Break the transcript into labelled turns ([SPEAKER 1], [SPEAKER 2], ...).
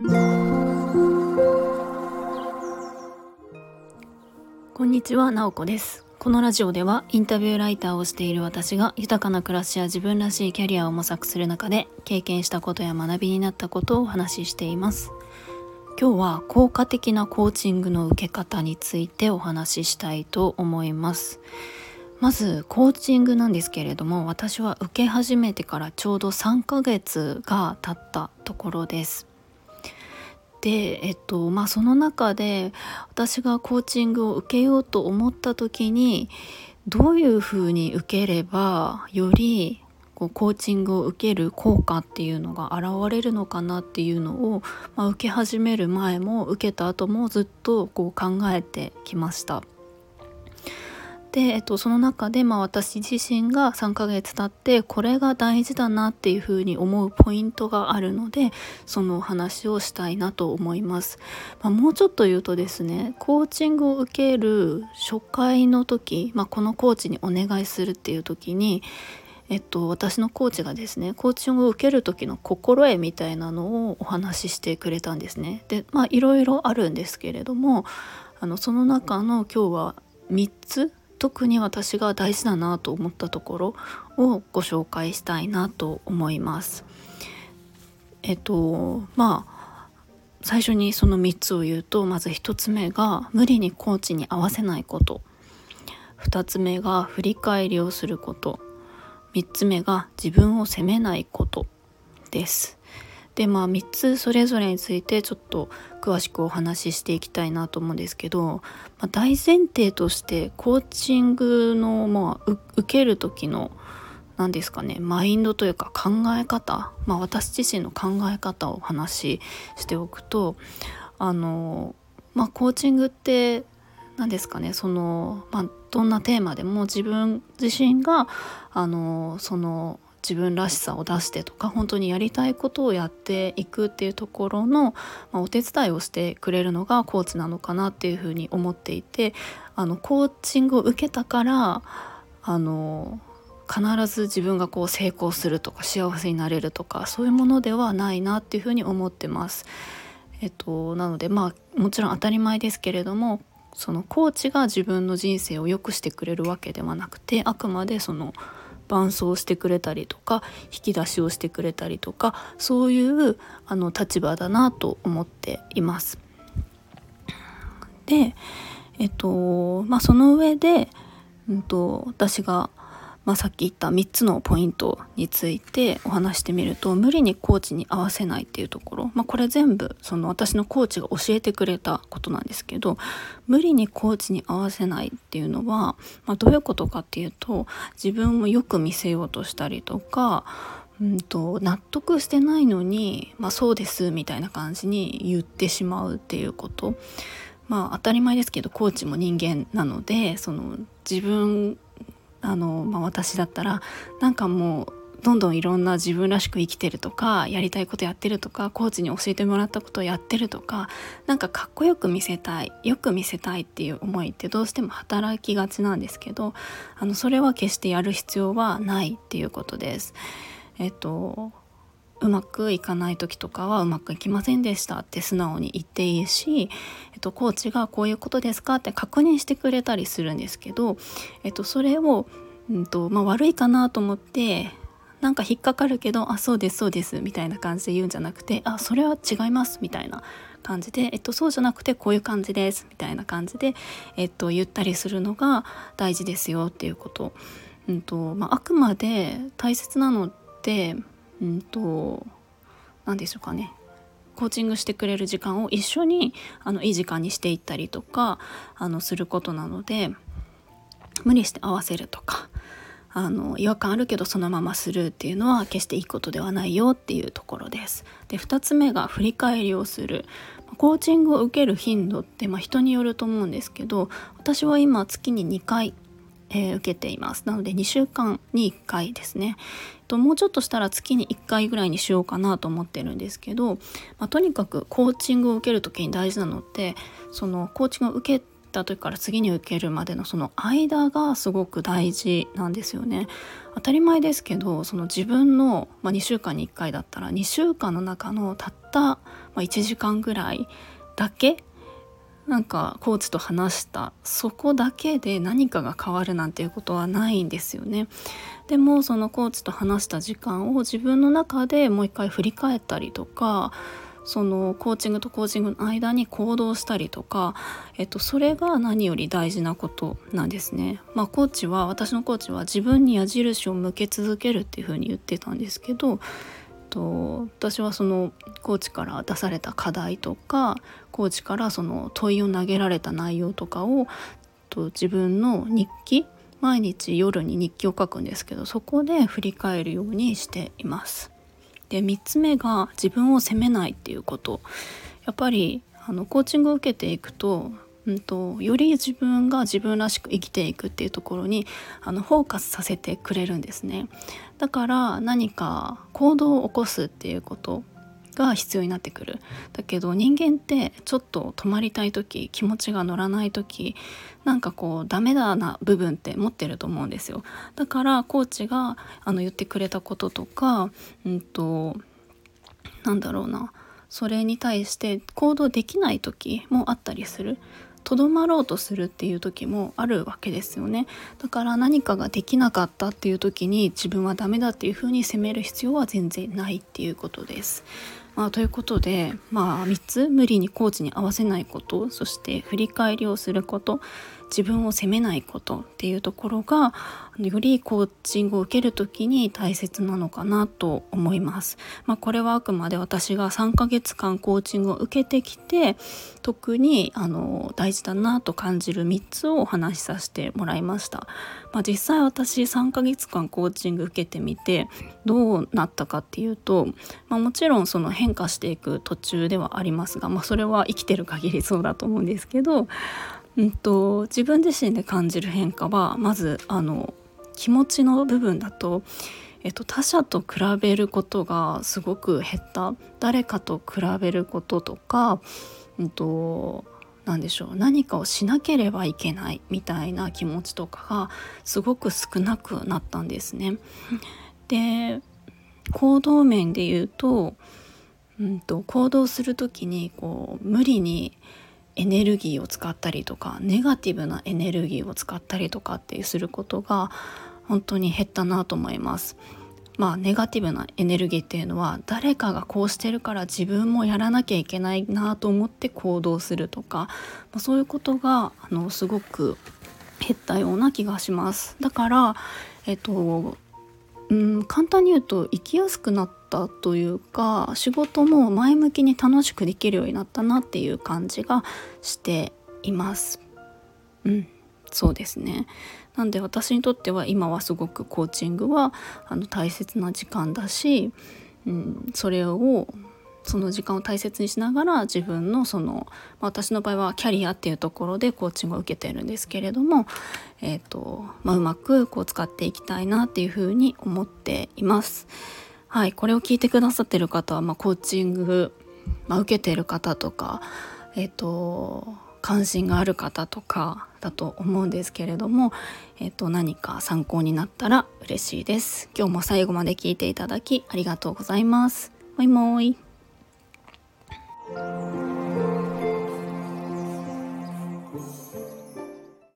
[SPEAKER 1] こんにちは、なおこです。このラジオではインタビューライターをしている私が豊かな暮らしや自分らしいキャリアを模索する中で経験したことや学びになったことをお話ししています。今日は効果的なコーチングの受け方についてお話ししたいと思います。まずコーチングなんですけれども私は受け始めてからちょうど3ヶ月が経ったところです。でえっとまあその中で私がコーチングを受けようと思った時にどういうふうに受ければよりこうコーチングを受ける効果っていうのが現れるのかなっていうのを、まあ、受け始める前も受けた後もずっとこう考えてきました。で、えっと、その中で、まあ、私自身が3ヶ月経ってこれが大事だなっていうふうに思うポイントがあるのでそのお話をしたいなと思います、まあ、もうちょっと言うとですねコーチングを受ける初回の時、まあ、このコーチにお願いするっていう時にえっと、私のコーチがですねコーチングを受ける時の心得みたいなのをお話ししてくれたんですね。でまあいろいろあるんですけれどもあのその中の今日は3つ特に私が大事だなと思ったところをご紹介したいなと思います。えっとまあ最初にその3つを言うとまず1つ目が無理にコーチに合わせないこと2つ目が振り返りをすること3つ目が自分を責めないことです。でまあ3つそれぞれについてちょっと詳しくお話ししていきたいなと思うんですけど、まあ、大前提としてコーチングの、まあ、受ける時の何ですかねマインドというか考え方、まあ、私自身の考え方をお話ししておくとあの、まあ、コーチングって何ですかねその、まあ、どんなテーマでも自分自身があのその自分らしさを出してとか本当にやりたいことをやっていくっていうところの、まあ、お手伝いをしてくれるのがコーチなのかなっていうふうに思っていてあのコーチングを受けたからあの必ず自分がこう成功するとか幸せになれるとかそういうものではないなっていうふうに思ってます。えっと、なのでまあもちろん当たり前ですけれどもそのコーチが自分の人生を良くしてくれるわけではなくてあくまでその伴奏してくれたりとか引き出しをしてくれたりとかそういうあの立場だなと思っています。でえっとまあその上で、うんと私がまあ、さっき言った3つのポイントについてお話してみると無理にコーチに合わせないっていうところ、まあ、これ全部その私のコーチが教えてくれたことなんですけど無理にコーチに合わせないっていうのは、まあ、どういうことかっていうと自分をよく見せようとしたりとかうんと納得してないのに、まあ、そうですみたいな感じに言ってしまうっていうこと。まあ当たり前ですけどコーチも人間なのでその自分あの、まあ、私だったらなんかもうどんどんいろんな自分らしく生きてるとかやりたいことやってるとかコーチに教えてもらったことをやってるとかなんかかっこよく見せたいよく見せたいっていう思いってどうしても働きがちなんですけどあのそれは決してやる必要はないっていうことです。えっとうまくいかない時とかはうまくいきませんでしたって素直に言っていいし、えっと、コーチがこういうことですかって確認してくれたりするんですけど、えっと、それを、うんとまあ、悪いかなと思ってなんか引っかかるけど「あそうですそうです」みたいな感じで言うんじゃなくて「あそれは違います」みたいな感じで、えっと、そうじゃなくてこういう感じですみたいな感じで、えっと、言ったりするのが大事ですよっていうこと。うんとまあ、あくまで大切なのってうんと何でしょうかねコーチングしてくれる時間を一緒にあのいい時間にしていったりとかあのすることなので無理して合わせるとかあの違和感あるけどそのままするっていうのは決していいことではないよっていうところです。で2つ目が振り返りをするコーチングを受ける頻度って、まあ、人によると思うんですけど私は今月に2回えー、受けていますなので2週間に1回ですねともうちょっとしたら月に1回ぐらいにしようかなと思ってるんですけど、まあ、とにかくコーチングを受ける時に大事なのってそのコーチングを受けた時から次に受けるまでのその間がすごく大事なんですよね。当たり前ですけどその自分の、まあ、2週間に1回だったら2週間の中のたった、まあ、1時間ぐらいだけなんかコーチと話したそこだけで何かが変わるなんていうことはないんですよね。でもそのコーチと話した時間を自分の中でもう一回振り返ったりとかそのコーチングとコーチングの間に行動したりとか、えっと、それが何より大事なことなんですね。まあ、コーチは私のコーチは自分に矢印を向け続けるっていうふうに言ってたんですけどと私はそのコーチから出された課題とかコーチからその問いを投げられた内容とかをと自分の日記毎日夜に日記を書くんですけどそこで振り返るようにしています。で3つ目が自分を責めないっていうことやっぱりあのコーチングを受けていくとうんと、より自分が自分らしく生きていくっていうところにあのフォーカスさせてくれるんですね。だから何か行動を起こすっていうことが必要になってくる。だけど人間ってちょっと止まりたい時気持ちが乗らない時なんかこうダメだな部分って持ってると思うんですよ。だからコーチがあの言ってくれたこととかうんとなんだろうな。それに対して行動できない時もあったりする。とどまろうとするっていう時もあるわけですよねだから何かができなかったっていう時に自分はダメだっていうふうに責める必要は全然ないっていうことです。まあ、ということで、まあ、3つ無理にコーチに合わせないことそして振り返りをすること自分を責めないことっていうところがよりコーチングを受ける時に大切なのかなと思います。まあ、これはあくまで私が3ヶ月間コーチングを受けてきて特にあの大事だなと感じる3つをお話しさせてもらいました。まあ、実際私3ヶ月間コーチング受けてみてどうなったかっていうと、まあ、もちろんその変化していく途中ではありますが、まあ、それは生きてる限りそうだと思うんですけどうんと、自分自身で感じる変化はまずあの気持ちの部分だと、えっと、他者と比べることがすごく減った。誰かと比べることとか、うんと、何でしょう何かをしなければいけないみたいな気持ちとかがすごく少なくなったんですね。で行動面で言うと,、うんと行動する時にこう無理にエネルギーを使ったりとかネガティブなエネルギーを使ったりとかってすることが本当に減ったなと思います。まあネガティブなエネルギーっていうのは誰かがこうしてるから自分もやらなきゃいけないなと思って行動するとか、まあ、そういうことがあのすごく減ったような気がします。だからえっとうん簡単に言うと生きやすくなったというか仕事も前向きに楽しくできるようになったなっていう感じがしています。うんそうですねなんで私にとっては今はすごくコーチングはあの大切な時間だし、うん、それをその時間を大切にしながら自分のその、まあ、私の場合はキャリアっていうところでコーチングを受けてるんですけれども、えーとまあ、うまくこう使っていきたいなっていうふうに思っています。はい、これを聞いてくださってる方は、まあ、コーチング、まあ、受けてる方とか、えっ、ー、と関心がある方とかだと思うんですけれども、えっ、と何か参考になったら嬉しいです。今日も最後まで聞いていただきありがとうございます。もいも